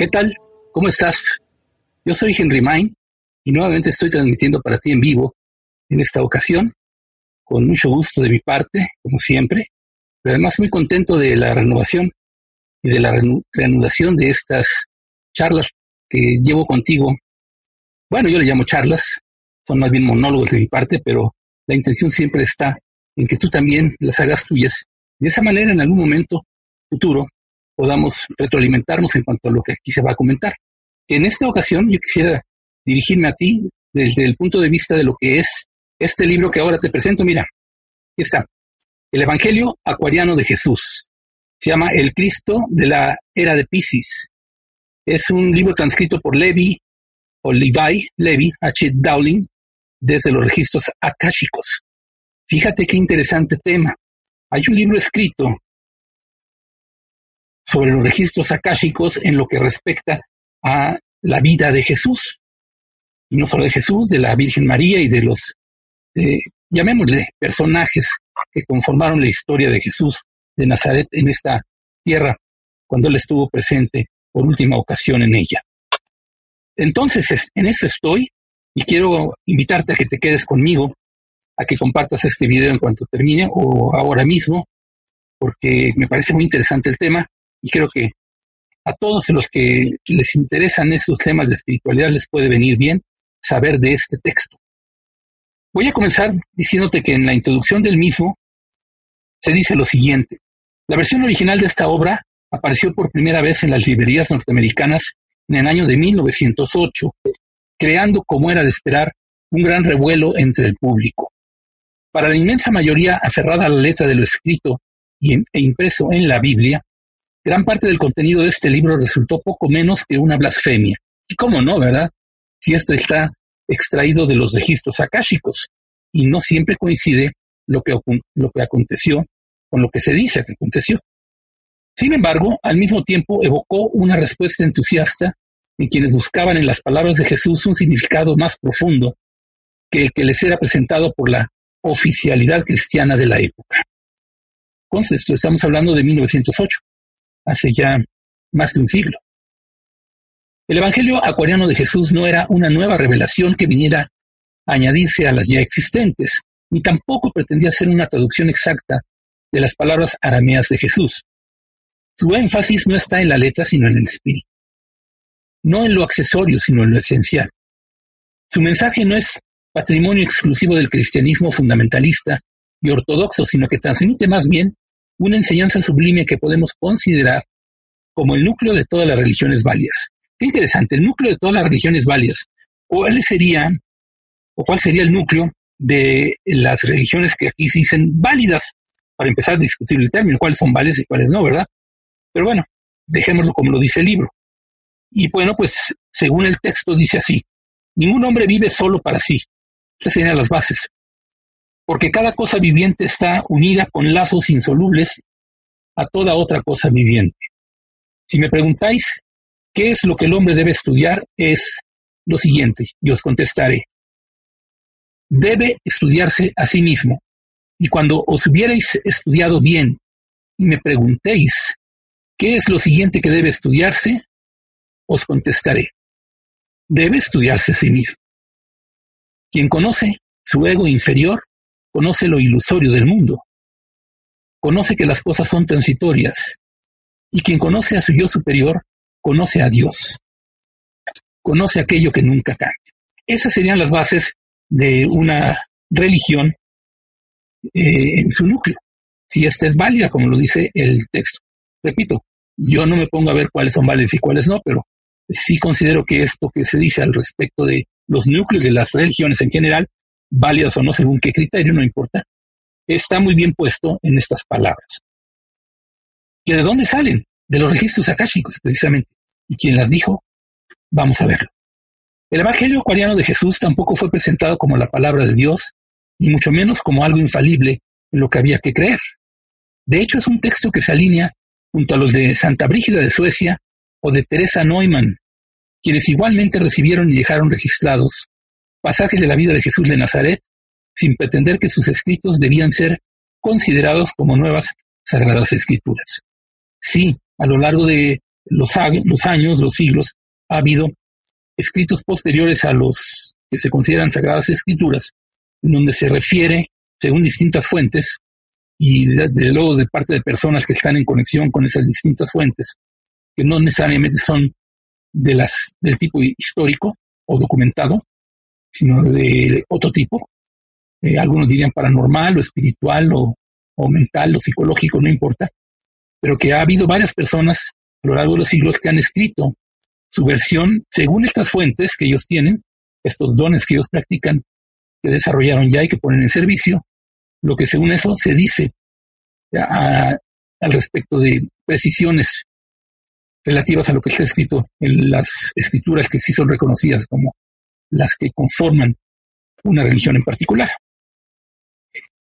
¿Qué tal? ¿Cómo estás? Yo soy Henry Main y nuevamente estoy transmitiendo para ti en vivo en esta ocasión, con mucho gusto de mi parte, como siempre, pero además muy contento de la renovación y de la reanudación de estas charlas que llevo contigo. Bueno, yo le llamo charlas, son más bien monólogos de mi parte, pero la intención siempre está en que tú también las hagas tuyas. De esa manera, en algún momento futuro, podamos retroalimentarnos en cuanto a lo que aquí se va a comentar. En esta ocasión yo quisiera dirigirme a ti desde el punto de vista de lo que es este libro que ahora te presento. Mira, aquí está. El Evangelio Acuariano de Jesús. Se llama El Cristo de la Era de Pisces. Es un libro transcrito por Levi o Levi, Levi H. Dowling, desde los registros akáshicos. Fíjate qué interesante tema. Hay un libro escrito sobre los registros akáshicos en lo que respecta a la vida de Jesús. Y no solo de Jesús, de la Virgen María y de los, eh, llamémosle, personajes que conformaron la historia de Jesús de Nazaret en esta tierra, cuando él estuvo presente por última ocasión en ella. Entonces, en eso estoy y quiero invitarte a que te quedes conmigo, a que compartas este video en cuanto termine o ahora mismo, porque me parece muy interesante el tema y creo que a todos los que les interesan esos temas de espiritualidad les puede venir bien saber de este texto. Voy a comenzar diciéndote que en la introducción del mismo se dice lo siguiente. La versión original de esta obra apareció por primera vez en las librerías norteamericanas en el año de 1908, creando, como era de esperar, un gran revuelo entre el público. Para la inmensa mayoría aferrada a la letra de lo escrito e impreso en la Biblia, Gran parte del contenido de este libro resultó poco menos que una blasfemia. Y cómo no, ¿verdad? Si esto está extraído de los registros akáshicos y no siempre coincide lo que, lo que aconteció con lo que se dice que aconteció. Sin embargo, al mismo tiempo evocó una respuesta entusiasta en quienes buscaban en las palabras de Jesús un significado más profundo que el que les era presentado por la oficialidad cristiana de la época. Entonces, estamos hablando de 1908 hace ya más de un siglo. El Evangelio acuariano de Jesús no era una nueva revelación que viniera a añadirse a las ya existentes, ni tampoco pretendía ser una traducción exacta de las palabras arameas de Jesús. Su énfasis no está en la letra, sino en el espíritu. No en lo accesorio, sino en lo esencial. Su mensaje no es patrimonio exclusivo del cristianismo fundamentalista y ortodoxo, sino que transmite más bien una enseñanza sublime que podemos considerar como el núcleo de todas las religiones válidas. Qué interesante, el núcleo de todas las religiones válidas. ¿Cuáles serían, o cuál sería el núcleo de las religiones que aquí se dicen válidas? Para empezar a discutir el término, cuáles son válidas y cuáles no, ¿verdad? Pero bueno, dejémoslo como lo dice el libro. Y bueno, pues según el texto dice así, ningún hombre vive solo para sí. Estas serían las bases porque cada cosa viviente está unida con lazos insolubles a toda otra cosa viviente. Si me preguntáis qué es lo que el hombre debe estudiar, es lo siguiente, yo os contestaré. Debe estudiarse a sí mismo, y cuando os hubierais estudiado bien y me preguntéis qué es lo siguiente que debe estudiarse, os contestaré. Debe estudiarse a sí mismo. Quien conoce su ego inferior conoce lo ilusorio del mundo, conoce que las cosas son transitorias, y quien conoce a su yo superior, conoce a Dios, conoce aquello que nunca cambia. Esas serían las bases de una religión eh, en su núcleo, si esta es válida, como lo dice el texto. Repito, yo no me pongo a ver cuáles son válidas y cuáles no, pero sí considero que esto que se dice al respecto de los núcleos de las religiones en general, válidas o no según qué criterio, no importa, está muy bien puesto en estas palabras. ¿Que de dónde salen? De los registros akáshicos, precisamente. ¿Y quién las dijo? Vamos a verlo. El Evangelio acuariano de Jesús tampoco fue presentado como la palabra de Dios, ni mucho menos como algo infalible en lo que había que creer. De hecho, es un texto que se alinea junto a los de Santa Brígida de Suecia o de Teresa Neumann, quienes igualmente recibieron y dejaron registrados pasajes de la vida de Jesús de Nazaret, sin pretender que sus escritos debían ser considerados como nuevas sagradas escrituras. Sí, a lo largo de los, años, los siglos, ha habido escritos posteriores a los que se consideran sagradas escrituras, en donde se refiere, según distintas fuentes, y desde luego de parte de personas que están en conexión con esas distintas fuentes, que no necesariamente son de las, del tipo histórico o documentado, sino de otro tipo. Eh, algunos dirían paranormal o espiritual o, o mental o psicológico, no importa, pero que ha habido varias personas a lo largo de los siglos que han escrito su versión según estas fuentes que ellos tienen, estos dones que ellos practican, que desarrollaron ya y que ponen en servicio, lo que según eso se dice al respecto de precisiones relativas a lo que está escrito en las escrituras que sí son reconocidas como las que conforman una religión en particular.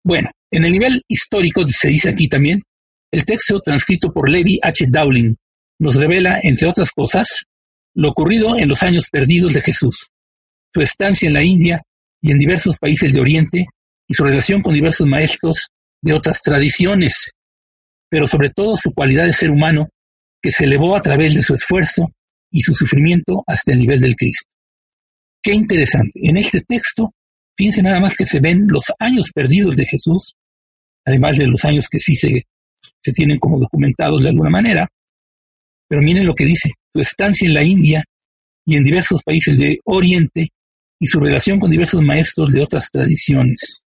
Bueno, en el nivel histórico se dice aquí también, el texto transcrito por Levi H. Dowling nos revela, entre otras cosas, lo ocurrido en los años perdidos de Jesús, su estancia en la India y en diversos países de Oriente y su relación con diversos maestros de otras tradiciones, pero sobre todo su cualidad de ser humano que se elevó a través de su esfuerzo y su sufrimiento hasta el nivel del Cristo. Qué interesante. En este texto, fíjense nada más que se ven los años perdidos de Jesús, además de los años que sí se, se tienen como documentados de alguna manera. Pero miren lo que dice, su estancia en la India y en diversos países de Oriente y su relación con diversos maestros de otras tradiciones.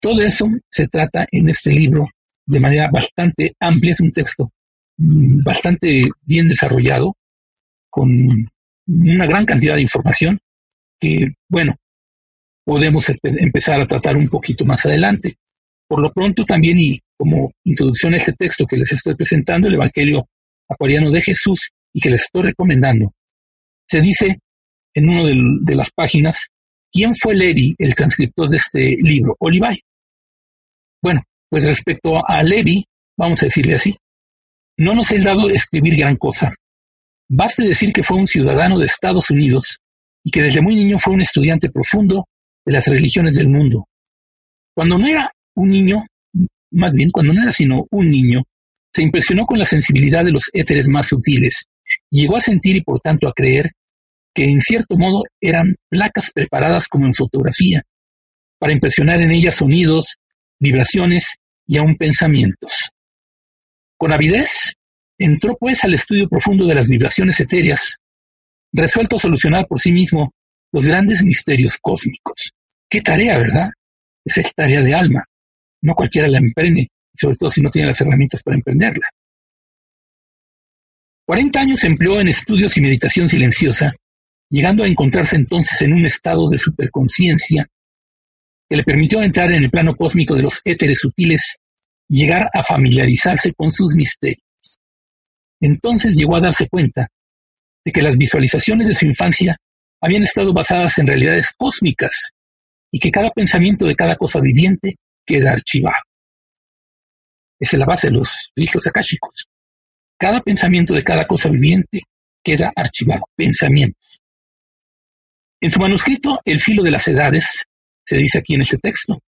Todo eso se trata en este libro de manera bastante amplia, es un texto Mm, bastante bien desarrollado, con una gran cantidad de información que, bueno, podemos empezar a tratar un poquito más adelante. Por lo pronto también, y como introducción a este texto que les estoy presentando, el Evangelio Acuariano de Jesús, y que les estoy recomendando, se dice en una de, las páginas, ¿quién fue Levi, el transcriptor de este libro? Olivay. Bueno, pues respecto a Levi, vamos a decirle así, no nos es dado escribir gran cosa. Baste decir que fue un ciudadano de Estados Unidos y que desde muy niño fue un estudiante profundo de las religiones del mundo. Cuando no era un niño, más bien cuando no era sino un niño, se impresionó con la sensibilidad de los éteres más sutiles, llegó a sentir y por tanto a creer que en cierto modo eran placas preparadas como en fotografía, para impresionar en ellas sonidos, vibraciones y aun pensamientos. Con avidez, entró pues al estudio profundo de las vibraciones etéreas, resuelto a solucionar por sí mismo los grandes misterios cósmicos. Qué tarea, ¿verdad? Esa es tarea de alma. No cualquiera la emprende, sobre todo si no tiene las herramientas para emprenderla. Cuarenta años empleó en estudios y meditación silenciosa, llegando a encontrarse entonces en un estado de superconciencia que le permitió entrar en el plano cósmico de los éteres sutiles llegar a familiarizarse con sus misterios. Entonces llegó a darse cuenta de que las visualizaciones de su infancia habían estado basadas en realidades cósmicas y que cada pensamiento de cada cosa viviente queda archivado. Esa es la base de los registros akáshicos. Cada pensamiento de cada cosa viviente queda archivado. Pensamientos. En su manuscrito El filo de las edades, se dice aquí en este texto,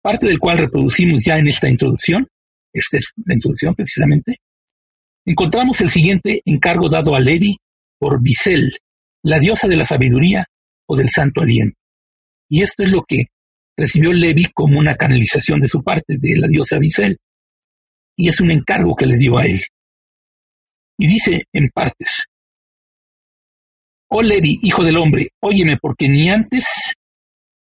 parte del cual reproducimos ya en esta introducción, esta es la introducción precisamente, encontramos el siguiente encargo dado a Levi por Bisel, la diosa de la sabiduría o del santo aliento. Y esto es lo que recibió Levi como una canalización de su parte, de la diosa Bisel. Y es un encargo que le dio a él. Y dice en partes, Oh Levi, hijo del hombre, óyeme, porque ni antes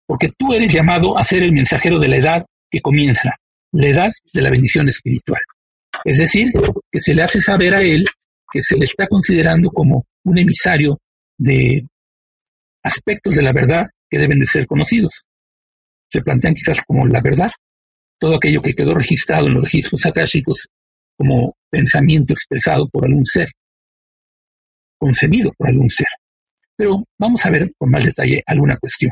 porque tú eres llamado a ser el mensajero de la edad que comienza, la edad de la bendición espiritual. Es decir, que se le hace saber a él que se le está considerando como un emisario de aspectos de la verdad que deben de ser conocidos. Se plantean quizás como la verdad, todo aquello que quedó registrado en los registros akáshicos como pensamiento expresado por algún ser, concebido por algún ser. Pero vamos a ver con más detalle alguna cuestión.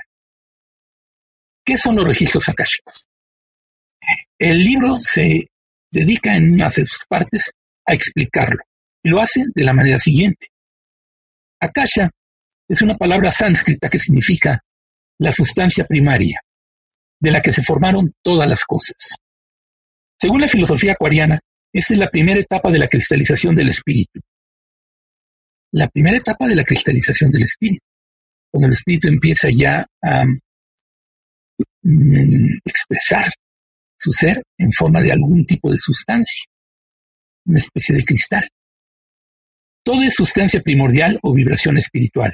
¿Qué son los registros akáshicos? El libro se dedica en una de sus partes a explicarlo y lo hace de la manera siguiente. Akasha es una palabra sánscrita que significa la sustancia primaria, de la que se formaron todas las cosas. Según la filosofía acuariana, esta es la primera etapa de la cristalización del espíritu. La primera etapa de la cristalización del espíritu, cuando el espíritu empieza ya a mm, expresar su ser en forma de algún tipo de sustancia, una especie de cristal. Todo es sustancia primordial o vibración espiritual.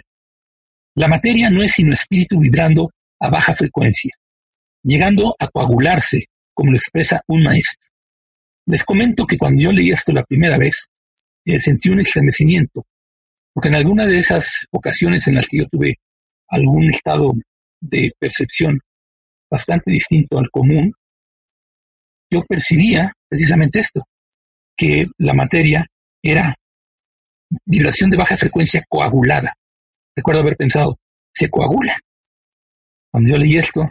La materia no es sino espíritu vibrando a baja frecuencia, llegando a coagularse, como lo expresa un maestro. Les comento que cuando yo leí esto la primera vez, eh, sentí un estremecimiento, porque en alguna de esas ocasiones en las que yo tuve algún estado de percepción bastante distinto al común, yo percibía precisamente esto, que la materia era vibración de baja frecuencia coagulada. Recuerdo haber pensado, se coagula. Cuando yo leí esto,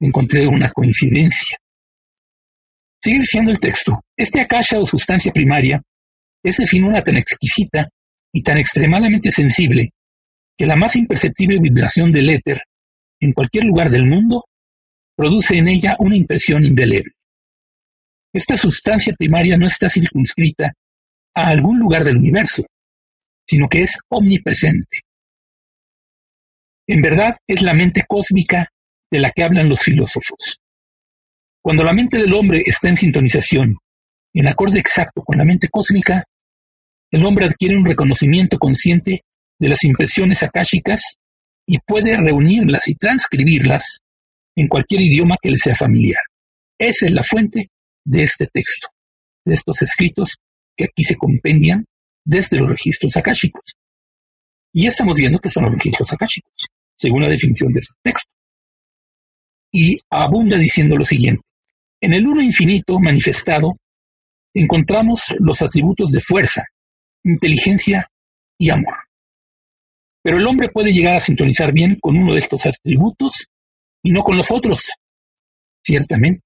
encontré una coincidencia. Sigue diciendo el texto, este akasha o sustancia primaria es de finura tan exquisita y tan extremadamente sensible que la más imperceptible vibración del éter en cualquier lugar del mundo produce en ella una impresión indeleble. Esta sustancia primaria no está circunscrita a algún lugar del universo, sino que es omnipresente. En verdad es la mente cósmica de la que hablan los filósofos. Cuando la mente del hombre está en sintonización, en acorde exacto con la mente cósmica, el hombre adquiere un reconocimiento consciente de las impresiones akáshicas y puede reunirlas y transcribirlas en cualquier idioma que le sea familiar. Esa es la fuente de este texto, de estos escritos que aquí se compendian desde los registros akáshicos. Y ya estamos viendo que son los registros akáshicos, según la definición de este texto. Y abunda diciendo lo siguiente. En el uno infinito manifestado encontramos los atributos de fuerza, inteligencia y amor. Pero el hombre puede llegar a sintonizar bien con uno de estos atributos y no con los otros. Ciertamente.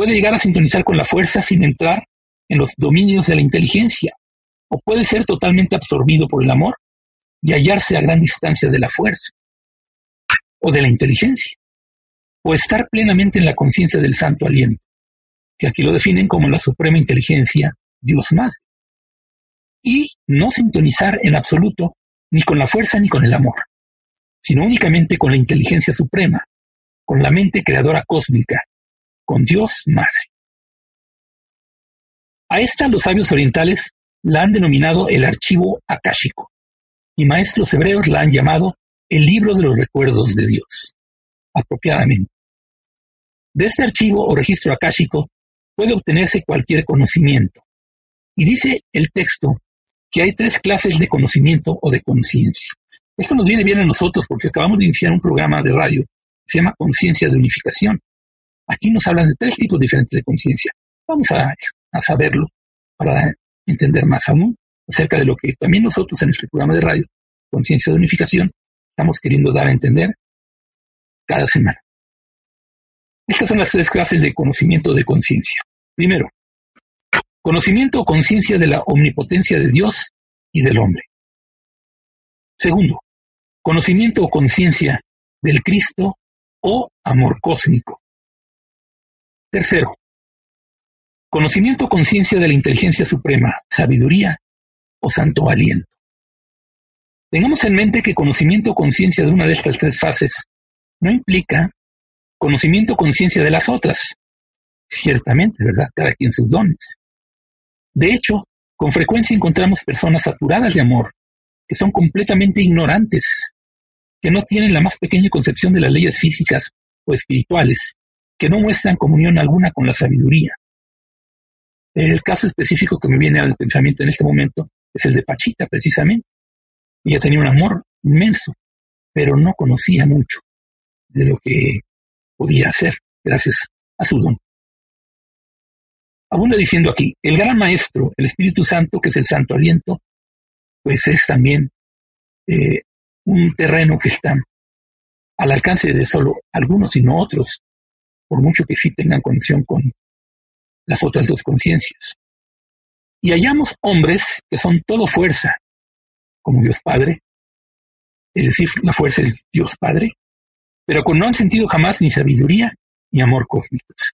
Puede llegar a sintonizar con la fuerza sin entrar en los dominios de la inteligencia, o puede ser totalmente absorbido por el amor y hallarse a gran distancia de la fuerza o de la inteligencia, o estar plenamente en la conciencia del santo aliento, que aquí lo definen como la suprema inteligencia, Dios Madre, y no sintonizar en absoluto ni con la fuerza ni con el amor, sino únicamente con la inteligencia suprema, con la mente creadora cósmica, con Dios Madre. A esta los sabios orientales la han denominado el archivo akáshico, y maestros hebreos la han llamado el libro de los recuerdos de Dios, apropiadamente. De este archivo o registro akáshico puede obtenerse cualquier conocimiento. Y dice el texto que hay tres clases de conocimiento o de conciencia. Esto nos viene bien a nosotros porque acabamos de iniciar un programa de radio que se llama Conciencia de Unificación. Aquí nos hablan de tres tipos diferentes de conciencia. Vamos a, saberlo para entender más aún acerca de lo que también nosotros en este programa de radio, Conciencia de Unificación, estamos queriendo dar a entender cada semana. Estas son las tres clases de conocimiento de conciencia. Primero, conocimiento o conciencia de la omnipotencia de Dios y del hombre. Segundo, conocimiento o conciencia del Cristo o amor cósmico. Tercero, Conocimiento o conciencia de la inteligencia suprema, sabiduría o santo aliento. Tengamos en mente que conocimiento o conciencia de una de estas tres fases no implica conocimiento o conciencia de las otras. Ciertamente, ¿verdad? Cada quien sus dones. De hecho, con frecuencia encontramos personas saturadas de amor, que son completamente ignorantes, que no tienen la más pequeña concepción de las leyes físicas o espirituales, que no muestran comunión alguna con la sabiduría, El caso específico que me viene al pensamiento en este momento es el de Pachita, precisamente. Ella tenía un amor inmenso, pero no conocía mucho de lo que podía hacer gracias a su don. Abunda diciendo aquí, el gran maestro, el Espíritu Santo, que es el santo aliento, pues es también eh, un terreno que está al alcance de solo algunos y no otros, por mucho que sí tengan conexión con las otras dos conciencias. Y hallamos hombres que son todo fuerza, como Dios Padre, es decir, la fuerza es Dios Padre, pero con no han sentido jamás ni sabiduría ni amor cósmicos.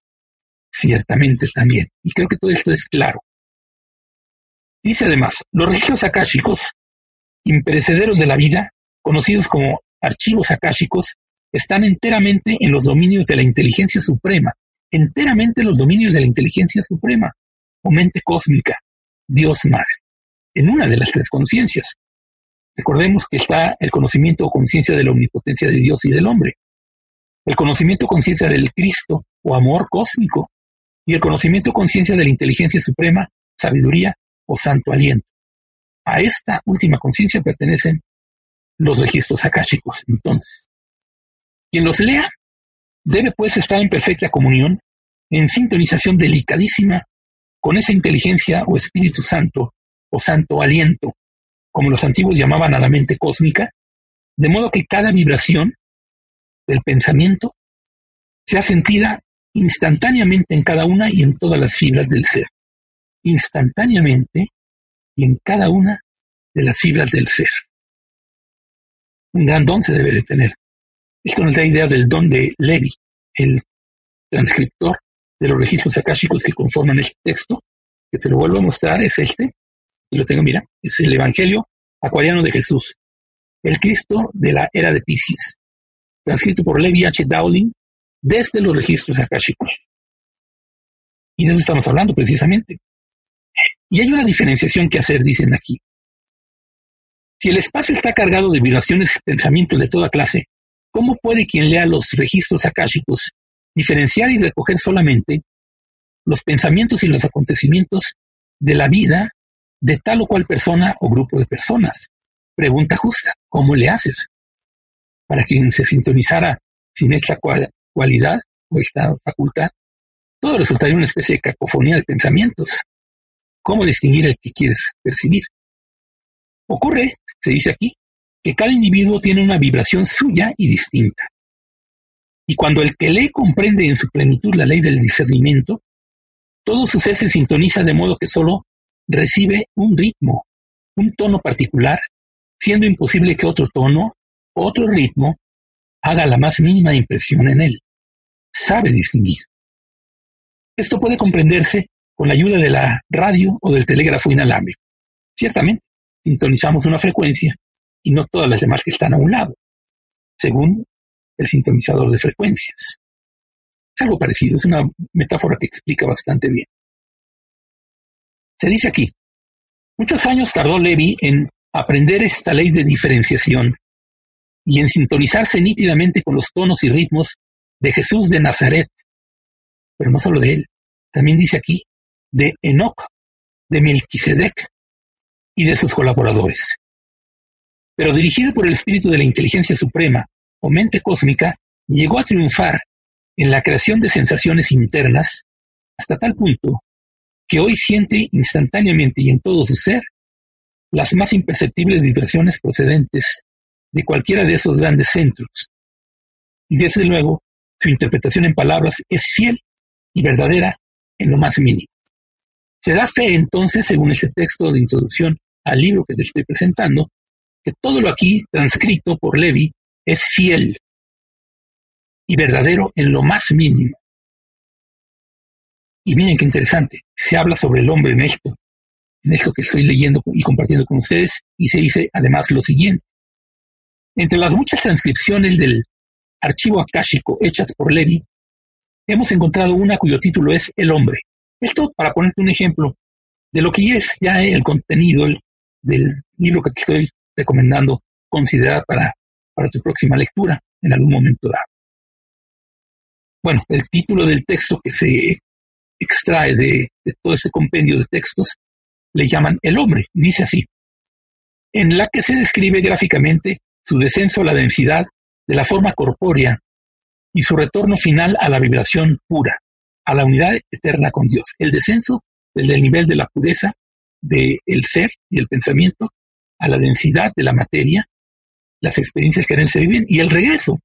Ciertamente también. Y creo que todo esto es claro. Dice además, los registros akáshicos, imperecederos de la vida, conocidos como archivos akáshicos, están enteramente en los dominios de la inteligencia suprema, enteramente en los dominios de la inteligencia suprema, o mente cósmica, Dios Madre, en una de las tres conciencias. Recordemos que está el conocimiento o conciencia de la omnipotencia de Dios y del hombre, el conocimiento o conciencia del Cristo o amor cósmico, y el conocimiento o conciencia de la inteligencia suprema, sabiduría o santo aliento. A esta última conciencia pertenecen los registros akáshicos. Entonces, quien los lea debe pues estar en perfecta comunión, en sintonización delicadísima con esa inteligencia o Espíritu Santo o Santo Aliento, como los antiguos llamaban a la mente cósmica, de modo que cada vibración del pensamiento sea sentida instantáneamente en cada una y en todas las fibras del ser. Instantáneamente y en cada una de las fibras del ser un gran don se debe de tener. Esto nos da idea del don de Levi, el transcriptor de los registros akáshicos que conforman este texto, que te lo vuelvo a mostrar, es este, y lo tengo, mira, es el Evangelio acuariano de Jesús, el Cristo de la era de Pisces, transcrito por Levi H. Dowling desde los registros akáshicos. Y de eso estamos hablando precisamente. Y hay una diferenciación que hacer, dicen aquí. Si el espacio está cargado de vibraciones y pensamientos de toda clase, ¿cómo puede quien lea los registros akáshicos diferenciar y recoger solamente los pensamientos y los acontecimientos de la vida de tal o cual persona o grupo de personas? Pregunta justa, ¿cómo le haces? Para quien se sintonizara sin esta cualidad o esta facultad, todo resultaría una especie de cacofonía de pensamientos. ¿Cómo distinguir el que quieres percibir? Ocurre, se dice aquí, que cada individuo tiene una vibración suya y distinta. Y cuando el que lee comprende en su plenitud la ley del discernimiento, todo su ser se sintoniza de modo que solo recibe un ritmo, un tono particular, siendo imposible que otro tono, otro ritmo, haga la más mínima impresión en él. Sabe distinguir. Esto puede comprenderse con la ayuda de la radio o del telégrafo inalámbrico. Ciertamente, sintonizamos una frecuencia y no todas las demás que están a un lado, según el sintonizador de frecuencias. Es algo parecido, es una metáfora que explica bastante bien. Se dice aquí, muchos años tardó Levi en aprender esta ley de diferenciación y en sintonizarse nítidamente con los tonos y ritmos de Jesús de Nazaret, pero no solo de él, también dice aquí de Enoch, de Melquisedec, y de sus colaboradores. Pero dirigido por el espíritu de la inteligencia suprema o mente cósmica, llegó a triunfar en la creación de sensaciones internas hasta tal punto que hoy siente instantáneamente y en todo su ser las más imperceptibles vibraciones procedentes de cualquiera de esos grandes centros. Y desde luego, su interpretación en palabras es fiel y verdadera en lo más mínimo. Se da fe entonces, según este texto de introducción al libro que te estoy presentando, que todo lo aquí transcrito por Levi es fiel y verdadero en lo más mínimo. Y miren qué interesante, se habla sobre el hombre en esto, en esto que estoy leyendo y compartiendo con ustedes, y se dice además lo siguiente. Entre las muchas transcripciones del archivo akáshico hechas por Levi, hemos encontrado una cuyo título es El hombre. Esto para ponerte un ejemplo de lo que es ya el contenido, el del libro que te estoy recomendando considerar para, para tu próxima lectura en algún momento dado. Bueno, el título del texto que se extrae de, todo ese compendio de textos, le llaman el hombre. Y dice así, en la que se describe gráficamente su descenso a la densidad de la forma corpórea y su retorno final a la vibración pura, a la unidad eterna con Dios. El descenso desde el nivel de la pureza del ser y el pensamiento a la densidad de la materia, las experiencias que en él se viven y el regreso.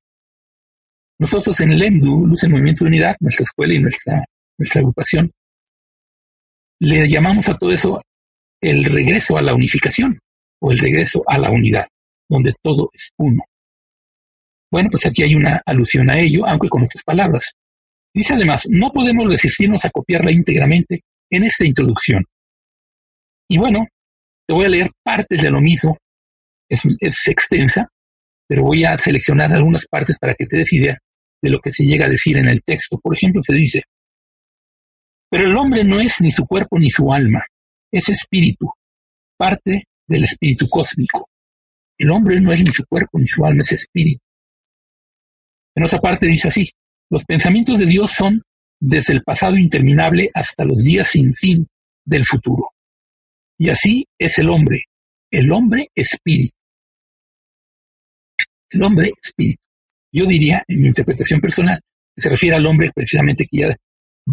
Nosotros en el EMDU, Luz en Movimiento de Unidad, nuestra escuela y nuestra, nuestra agrupación, le llamamos a todo eso el regreso a la unificación o el regreso a la unidad, donde todo es uno. Bueno, pues aquí hay una alusión a ello, aunque con otras palabras. Dice además, no podemos resistirnos a copiarla íntegramente en esta introducción. Y bueno, te voy a leer partes de lo mismo, es, extensa, pero voy a seleccionar algunas partes para que te des idea de lo que se llega a decir en el texto. Por ejemplo, se dice, pero el hombre no es ni su cuerpo ni su alma, es espíritu, parte del espíritu cósmico. El hombre no es ni su cuerpo ni su alma, es espíritu. En otra parte dice así, los pensamientos de Dios son desde el pasado interminable hasta los días sin fin del futuro. Y así es el hombre, el hombre espíritu. El hombre espíritu. Yo diría, en mi interpretación personal, que se refiere al hombre precisamente que ya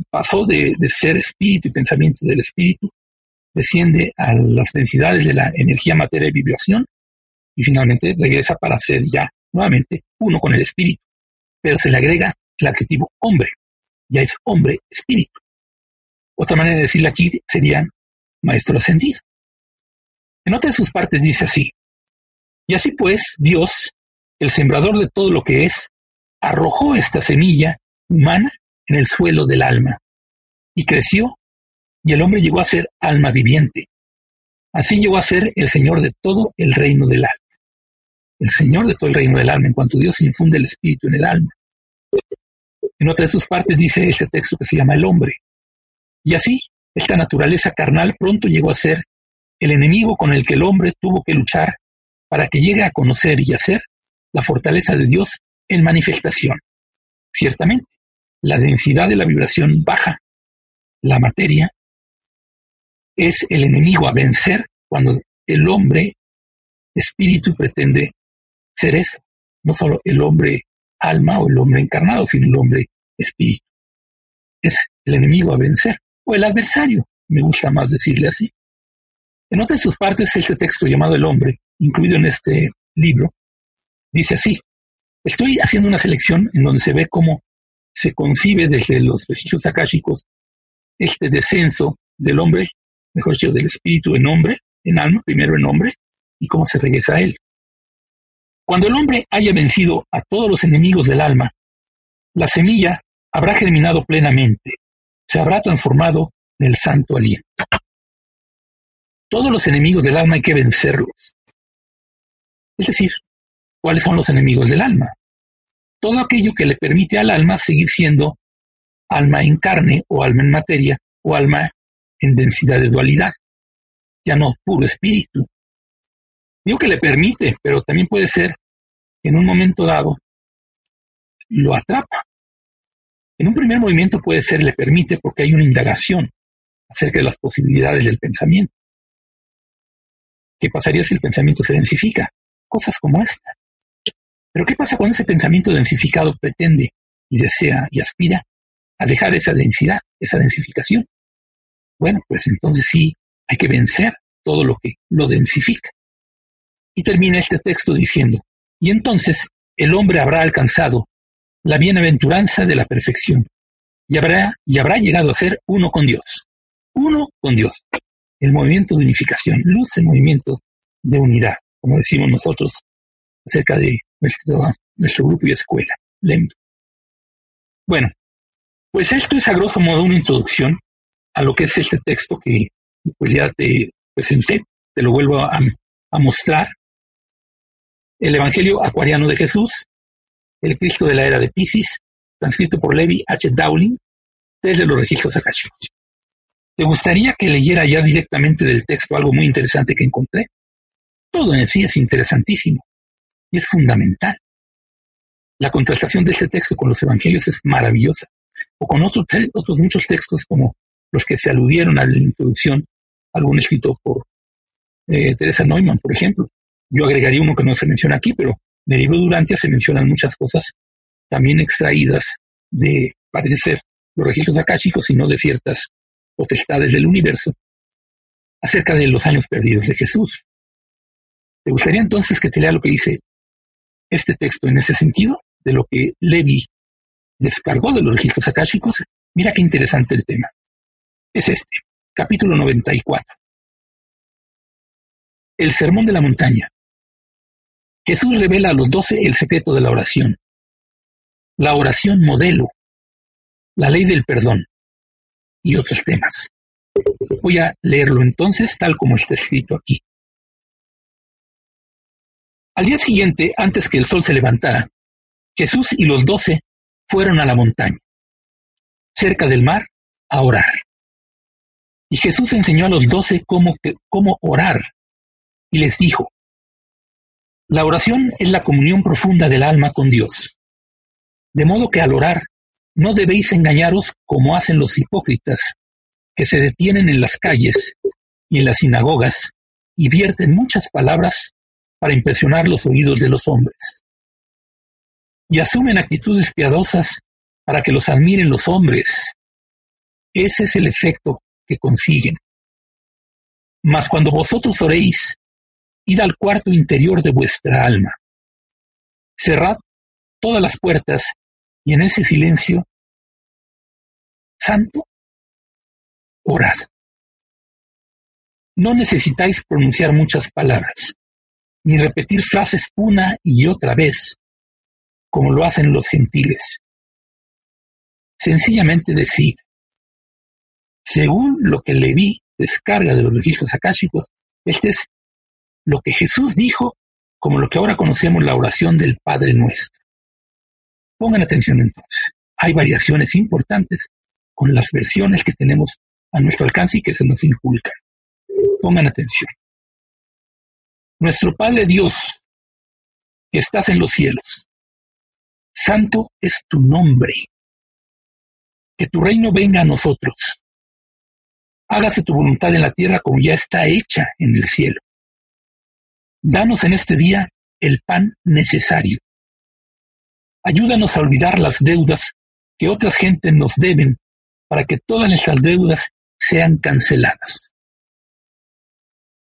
pasó de, ser espíritu y pensamiento del espíritu, desciende a las densidades de la energía, materia y vibración, y finalmente regresa para ser ya nuevamente uno con el espíritu pero se le agrega el adjetivo hombre. Ya es hombre espíritu. Otra manera de decirle aquí sería maestro ascendido. En otra de sus partes dice así, y así pues Dios, el sembrador de todo lo que es, arrojó esta semilla humana en el suelo del alma, y creció, y el hombre llegó a ser alma viviente. Así llegó a ser el Señor de todo el reino del alma el Señor de todo el reino del alma, en cuanto Dios infunde el espíritu en el alma. En otra de sus partes dice este texto que se llama el hombre. Y así, esta naturaleza carnal pronto llegó a ser el enemigo con el que el hombre tuvo que luchar para que llegue a conocer y hacer la fortaleza de Dios en manifestación. Ciertamente, la densidad de la vibración baja, la materia, es el enemigo a vencer cuando el hombre espíritu pretende ser eso, no solo el hombre alma o el hombre encarnado, sino el hombre espíritu. Es el enemigo a vencer, o el adversario, me gusta más decirle así. En otra de sus partes, este texto llamado El hombre, incluido en este libro, dice así, estoy haciendo una selección en donde se ve cómo se concibe desde los registros akáshicos este descenso del hombre, mejor dicho, del espíritu en hombre, en alma, primero en hombre, y cómo se regresa a él. Cuando el hombre haya vencido a todos los enemigos del alma, la semilla habrá germinado plenamente, se habrá transformado en el santo aliento. Todos los enemigos del alma hay que vencerlos. Es decir, ¿cuáles son los enemigos del alma? Todo aquello que le permite al alma seguir siendo alma en carne o alma en materia o alma en densidad de dualidad, ya no puro espíritu, Digo que le permite, pero también puede ser que en un momento dado lo atrapa. En un primer movimiento puede ser le permite porque hay una indagación acerca de las posibilidades del pensamiento. ¿Qué pasaría si el pensamiento se densifica? Cosas como esta. Pero ¿qué pasa cuando ese pensamiento densificado pretende y desea y aspira a dejar esa densidad, esa densificación? Bueno, pues entonces sí hay que vencer todo lo que lo densifica. Y termina este texto diciendo, y entonces el hombre habrá alcanzado la bienaventuranza de la perfección y habrá, y habrá llegado a ser uno con Dios. Uno con Dios. El movimiento de unificación, luz el movimiento de unidad, como decimos nosotros acerca de nuestro, nuestro grupo y escuela, lento. Bueno, pues esto es a grosso modo una introducción a lo que es este texto que pues ya te presenté, te lo vuelvo a mostrar el Evangelio Acuariano de Jesús, El Cristo de la Era de Pisces, transcrito por Levi H. Dowling, desde los registros akáshicos. ¿Te gustaría que leyera ya directamente del texto algo muy interesante que encontré? Todo en sí es interesantísimo y es fundamental. La contrastación de este texto con los evangelios es maravillosa. o con otros, muchos textos como los que se aludieron a la introducción, algún escrito por eh, Teresa Neumann, por ejemplo. Yo agregaría uno que no se menciona aquí, pero en el libro Durantia se mencionan muchas cosas también extraídas de, parece ser, los registros akáshicos y no de ciertas potestades del universo, acerca de los años perdidos de Jesús. ¿Te gustaría entonces que te lea lo que dice este texto en ese sentido, de lo que Levi descargó de los registros akáshicos? Mira qué interesante el tema. Es este, capítulo 94. El sermón de la montaña. Jesús revela a los doce el secreto de la oración. La oración modelo. La ley del perdón. Y otros temas. Voy a leerlo entonces tal como está escrito aquí. Al día siguiente, antes que el sol se levantara, Jesús y los doce fueron a la montaña, cerca del mar, a orar. Y Jesús enseñó a los doce cómo, cómo orar y les dijo, la oración es la comunión profunda del alma con Dios. De modo que al orar no debéis engañaros como hacen los hipócritas, que se detienen en las calles y en las sinagogas y vierten muchas palabras para impresionar los oídos de los hombres. Y asumen actitudes piadosas para que los admiren los hombres. Ese es el efecto que consiguen. Mas cuando vosotros oréis, id al cuarto interior de vuestra alma. Cerrad todas las puertas y en ese silencio santo, orad. No necesitáis pronunciar muchas palabras, ni repetir frases una y otra vez, como lo hacen los gentiles. Sencillamente decid, según lo que le vi descarga de los registros akáshicos, este es lo que Jesús dijo como lo que ahora conocemos la oración del Padre Nuestro. Pongan atención entonces. Hay variaciones importantes con las versiones que tenemos a nuestro alcance y que se nos inculcan. Pongan atención. Nuestro Padre Dios, que estás en los cielos, santo es tu nombre. Que tu reino venga a nosotros. Hágase tu voluntad en la tierra como ya está hecha en el cielo. Danos en este día el pan necesario. Ayúdanos a olvidar las deudas que otras gentes nos deben para que todas nuestras deudas sean canceladas.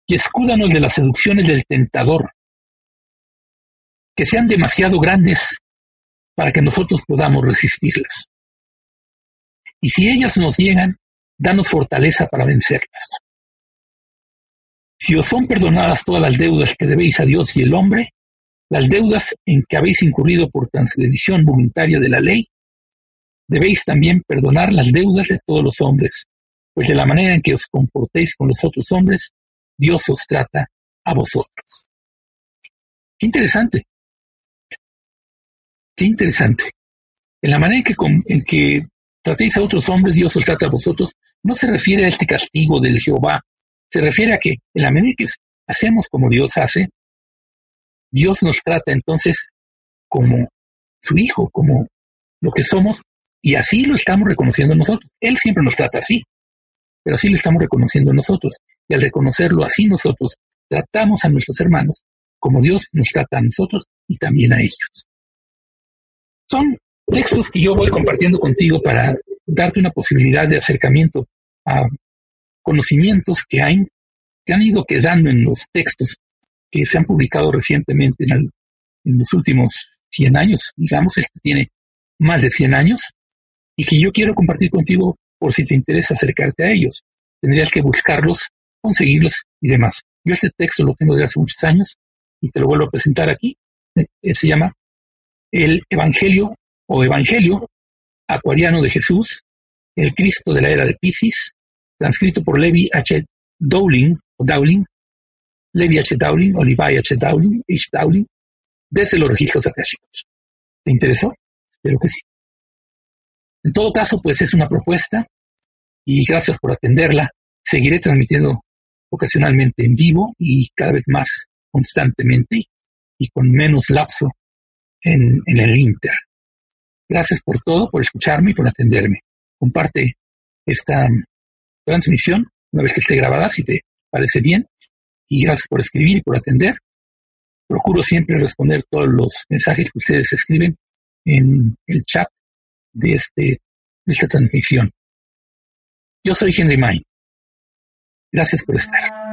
Y escúdanos de las seducciones del tentador, que sean demasiado grandes para que nosotros podamos resistirlas. Y si ellas nos llegan, danos fortaleza para vencerlas. Si os son perdonadas todas las deudas que debéis a Dios y el hombre, las deudas en que habéis incurrido por transgresión voluntaria de la ley, debéis también perdonar las deudas de todos los hombres, pues de la manera en que os comportéis con los otros hombres, Dios os trata a vosotros. Qué interesante. Qué interesante. En la manera en que, en que tratéis a otros hombres, Dios os trata a vosotros, no se refiere a este castigo del Jehová se refiere a que en la medida que hacemos como Dios hace, Dios nos trata entonces como su hijo, como lo que somos, y así lo estamos reconociendo nosotros. Él siempre nos trata así, pero así lo estamos reconociendo nosotros. Y al reconocerlo así nosotros, tratamos a nuestros hermanos como Dios nos trata a nosotros y también a ellos. Son textos que yo voy compartiendo contigo para darte una posibilidad de acercamiento a conocimientos que han, que han ido quedando en los textos que se han publicado recientemente en, en los últimos 100 años, digamos, este tiene más de 100 años, y que yo quiero compartir contigo por si te interesa acercarte a ellos. Tendrías que buscarlos, conseguirlos y demás. Yo este texto lo tengo desde hace muchos años y te lo vuelvo a presentar aquí. Eh, se llama El Evangelio o Evangelio Acuariano de Jesús, el Cristo de la era de Pisces, transcrito por Levi H. Dowling, Dowling, Levi H. Dowling, o Levi H. Dowling, H. Dowling, desde los registros akáshicos. ¿Te interesó? Espero que sí. En todo caso, pues es una propuesta y gracias por atenderla. Seguiré transmitiendo ocasionalmente en vivo y cada vez más constantemente y con menos lapso en el Inter. Gracias por todo, por escucharme y por atenderme. Comparte esta transmisión una vez que esté grabada, si te parece bien. Y gracias por escribir y por atender. Procuro siempre responder todos los mensajes que ustedes escriben en el chat de, este, de esta transmisión. Yo soy Henry May. Gracias por estar.